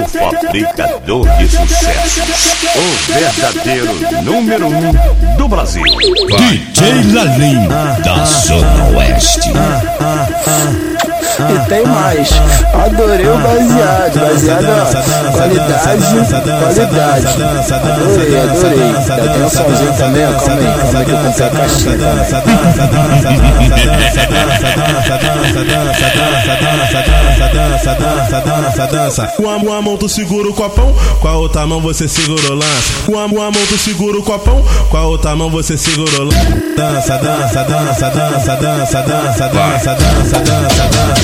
o fabricador de sucessos, o verdadeiro número um do Brasil. DJ Lalim, da Zona Oeste. E tem mais, adorei o baseado, baseado ó, qualidade, qualidade. Adorei, adorei. Já tem um somzinho também, ó, calma aí, calma aí que eu comprei a caixinha. Com a, com a mão tu segura o copão, com a outra mão você segura o lance. Com a, com a mão tu segura o copão, com a outra mão você segura o lance. Dança, dança, dança, dança, dança, dança, dança, dança, dança, dança,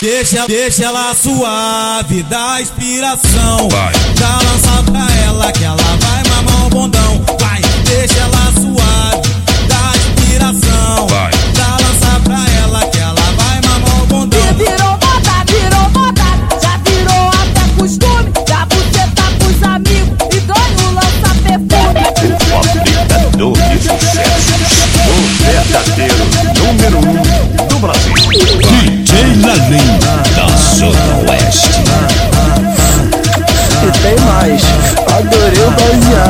Deixa, deixa ela suave, dá inspiração. Vai. Já lança pra ela que ela vai mamar o bondão. Vai, deixa ela suave, dá inspiração. Vai. Já lança pra ela que ela vai mamar o bondão. Virou moda, virou moda, já virou até costume.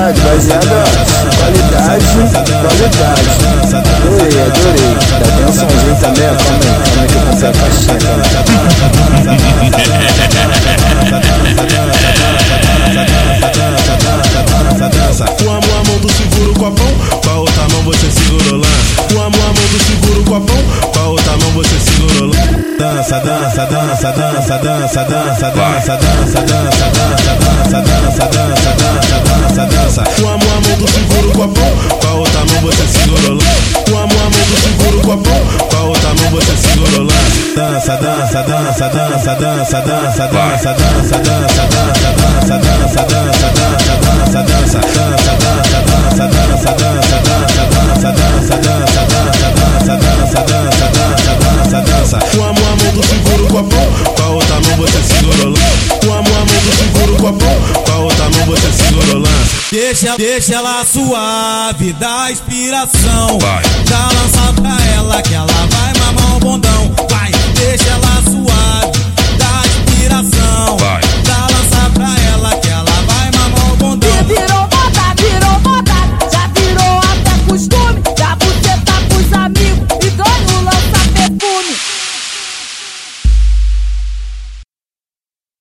qualidade, baseada é qualidade, qualidade. Adorei, adorei. Dá atençãozinho também, calma Como é que eu consigo a faxina. Dança, dança, dança, dança, dança, dança, dança, dança, dança, dança, dança, dança, dança, dança, dança. Com a mão, a mão tu segura o copão, com a outra mão você segura lance. Com a mão, a mão tu segura o copão, com a outra mão você segura. Dança, dança, dança, dança, dança, dança, dança, dança, dança, dança, dança, dança, dança, dança, dança, dança, dança, Deixa, deixa ela suave, dá inspiração. Vai. Já lança pra ela que ela vai mamar o bondão.